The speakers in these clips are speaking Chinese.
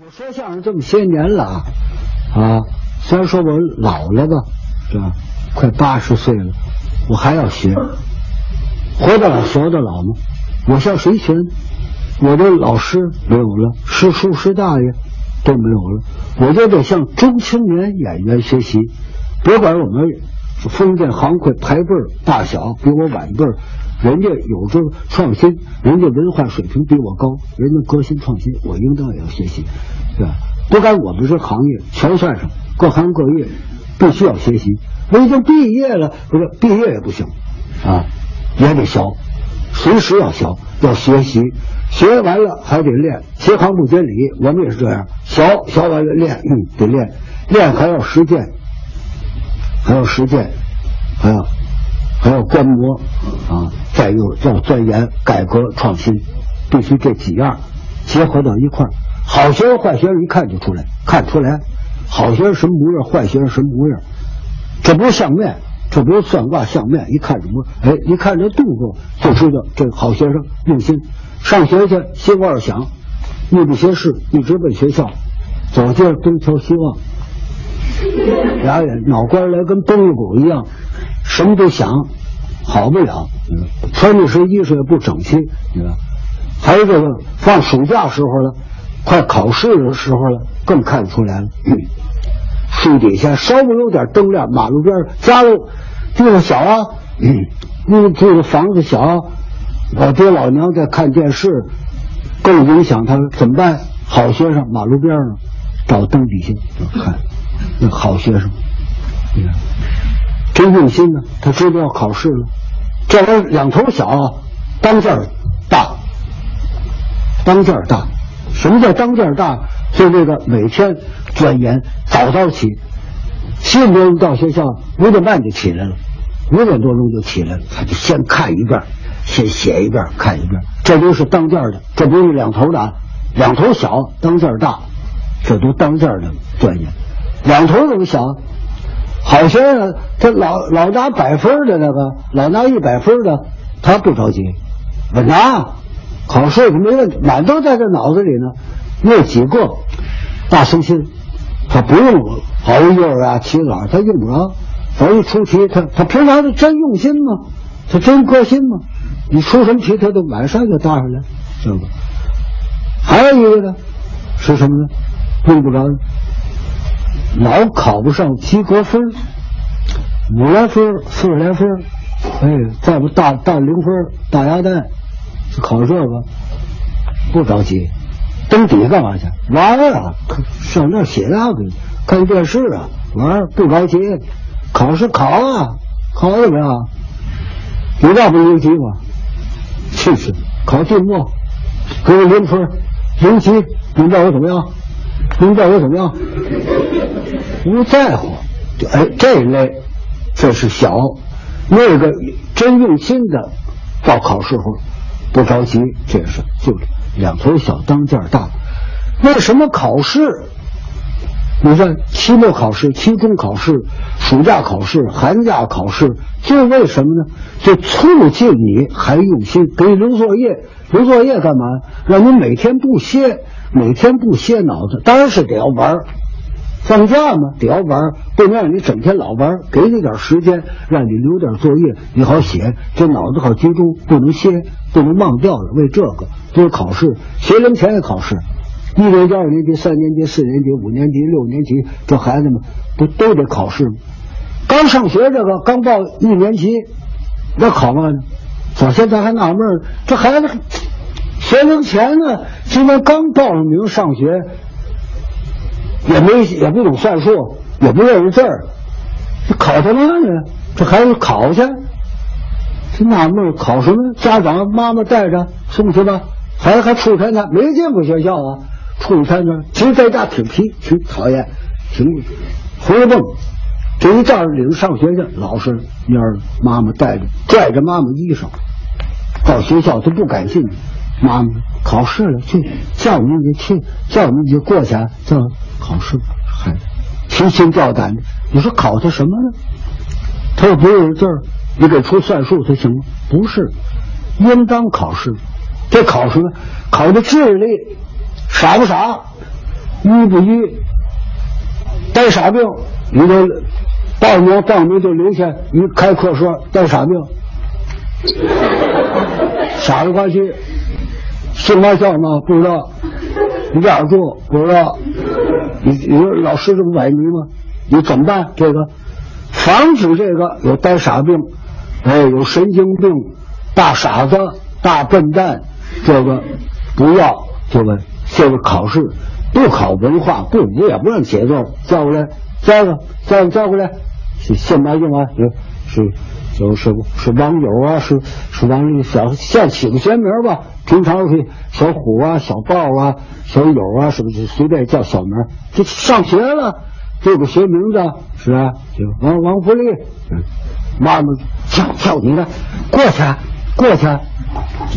我说相声这么些年了啊，啊，虽然说我老了吧，是吧？快八十岁了，我还要学，活到老学到老吗？我向谁学呢？我的老师没有了，师叔师大爷都没有了，我就得向中青年演员学习。别管我们封建行会排辈大小比我晚辈，人家有这个创新，人家文化水平比我高，人家革新创新，我应当也要学习，对吧？不管我们这行业，全算上各行各业必须要学习。我已经毕业了，不是毕业也不行啊，也得学，随时要学，要学习，学完了还得练。学行不接理，我们也是这样，学学完了练，嗯，得练，练还要实践，还要实践，还要还要观摩啊，再有要钻研改革创新，必须这几样结合到一块儿。好学生坏学生一看就出来，看出来，好学生什么模样，坏学生什么模样。这不是相面，这不是算卦相面，一看什么？哎，一看这动作就知道这好学生用心。上学去心窝儿想，目不斜视，一直奔学校，走街东瞧西望，俩眼脑瓜来跟崩了鼓一样，什么都想，好不了。穿的身衣裳也不整齐，你看，还有这个放暑假时候了，快考试的时候了，更看不出来了。树底下稍微有点灯亮，马路边家里地方小啊，嗯，住的房子小，老爹老娘在看电视，更影响他怎么办？好学生马路边上找灯底下看，那好学生，你看真用心呢。他知道要考试了，这玩意儿两头小，当件大，当件大。什么叫当件大？就这个每天钻研，早早起，七点多钟到学校，五点半就起来了，五点多钟就起来了，他就先看一遍，先写一遍，看一遍，这都是当件的，这不是两头的啊，两头小，当件大，这都当件的钻研，两头怎么小？好学生他老老拿百分的那个，老拿一百分的，他不着急，稳拿，考试没问题，满都在这脑子里呢。那几个大生心，他不用熬夜啊、起早，他用不着。早一出题，他他平常是真用心吗？他真搁心吗？你出什么题，他都马上就答上来，知道吧？还有一个呢，是什么呢？用不着，老考不上及格分，五来分、四十来分，哎，再不大大零分、大鸭蛋，考这个不着急。登底干嘛去？玩啊！上那写那个，看电视啊，玩不着急。考试考啊，考怎么样？你那不零级吗？去去，考进步给我零分，零级，你知道我怎么样？你知道我怎么样？不在乎。哎，这一类这是小，那个真用心的，到考试后不着急，这也是就。两头小当件大，为什么考试？你看期末考试、期中考试、暑假考试、寒假考试，就为什么呢？就促进你还用心，给你留作业。留作业干嘛？让你每天不歇，每天不歇脑子。当然是得要玩放假嘛，得要玩不能让你整天老玩给你点时间，让你留点作业，你好写，这脑子好集中，不能歇，不能忘掉了。为这个，就是考试，学龄前也考试，一年级、二年级、三年级、四年级、五年级、六年级，这孩子们不都得考试吗？刚上学这个，刚报一年级，那考嘛呢？早先咱还纳闷，这孩子学龄前呢，今年刚报上名上学。也没也不懂算术，也不认识字儿，这考什么呢？这孩子考去，这纳闷考什么？家长妈妈带着送去吧，孩子还出去参加，没见过学校啊，出去参加，其实在家挺皮，挺讨厌，挺回蹦。这一站领上学去，老师蔫儿，妈妈带着拽着妈妈衣裳到学校，他不敢进。妈妈考试了，去叫你你去，叫你你就过去，叫。考试孩子提心吊胆的，你说考他什么呢？他又不认识字儿，你给出算术他行吗？不是，应当考试。这考什么？考的智力，傻不傻？医不医？带傻病？你这报名报名就留下，你开课说带傻病？傻了呱唧，姓嘛叫嘛不知道，你哪儿住不知道？你你说老师这不崴你吗？你怎么办？这个防止这个有呆傻病，哎，有神经病、大傻子、大笨蛋，这个不要这个这个考试不考文化，不不也不让写作文，叫过来，叫个叫叫过来，是现白用啊，是就是是网友啊，是是网友小现起个学名吧，平常是小虎啊、小豹啊、小友啊，是不是随便叫小名？这上学了。这个学名字是啊，就王王福利，妈妈叫叫你的过去过去，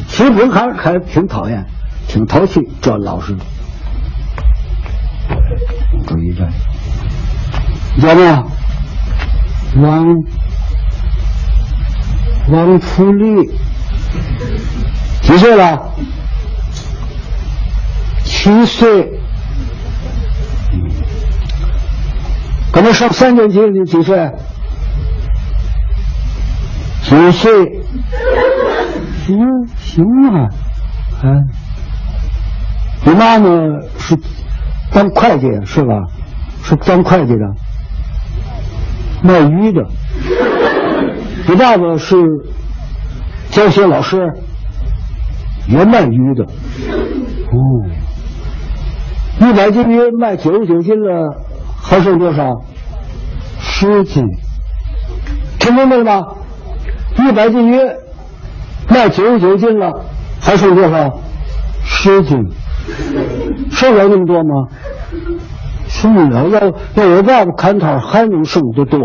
其实还还挺讨厌，挺淘气，这老师。注意这，叫么？王王福利几岁了？七岁。可能上三年级，你几岁？九岁。行行啊，嗯，你妈妈是当会计是吧？是当会计的，卖鱼的。你爸爸是教学老师，也卖鱼的。哦，一百斤鱼卖九十九斤了。还剩多少？十斤，听明白了吗？一百斤鱼卖九十九斤了，还剩多少？十斤，剩了那么多吗？剩不了，要要我爸爸砍摊还能剩得多。